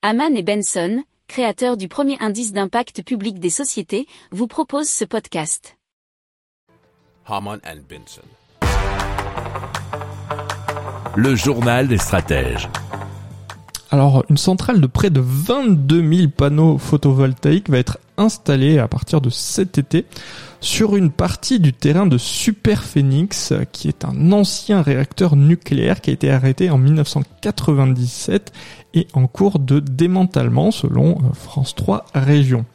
Haman et Benson, créateurs du premier indice d'impact public des sociétés, vous proposent ce podcast. Haman and Benson. Le journal des stratèges. Alors, une centrale de près de 22 000 panneaux photovoltaïques va être installée à partir de cet été sur une partie du terrain de Super Phoenix, qui est un ancien réacteur nucléaire qui a été arrêté en 1997 et en cours de démantèlement selon euh, France 3 Région.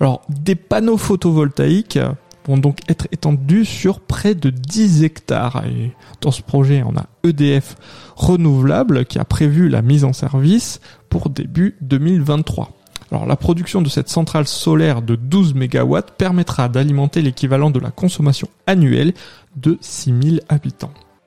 Alors, des panneaux photovoltaïques vont donc être étendus sur près de 10 hectares. Et dans ce projet, on a EDF Renouvelable qui a prévu la mise en service pour début 2023. Alors la production de cette centrale solaire de 12 MW permettra d'alimenter l'équivalent de la consommation annuelle de 6000 habitants.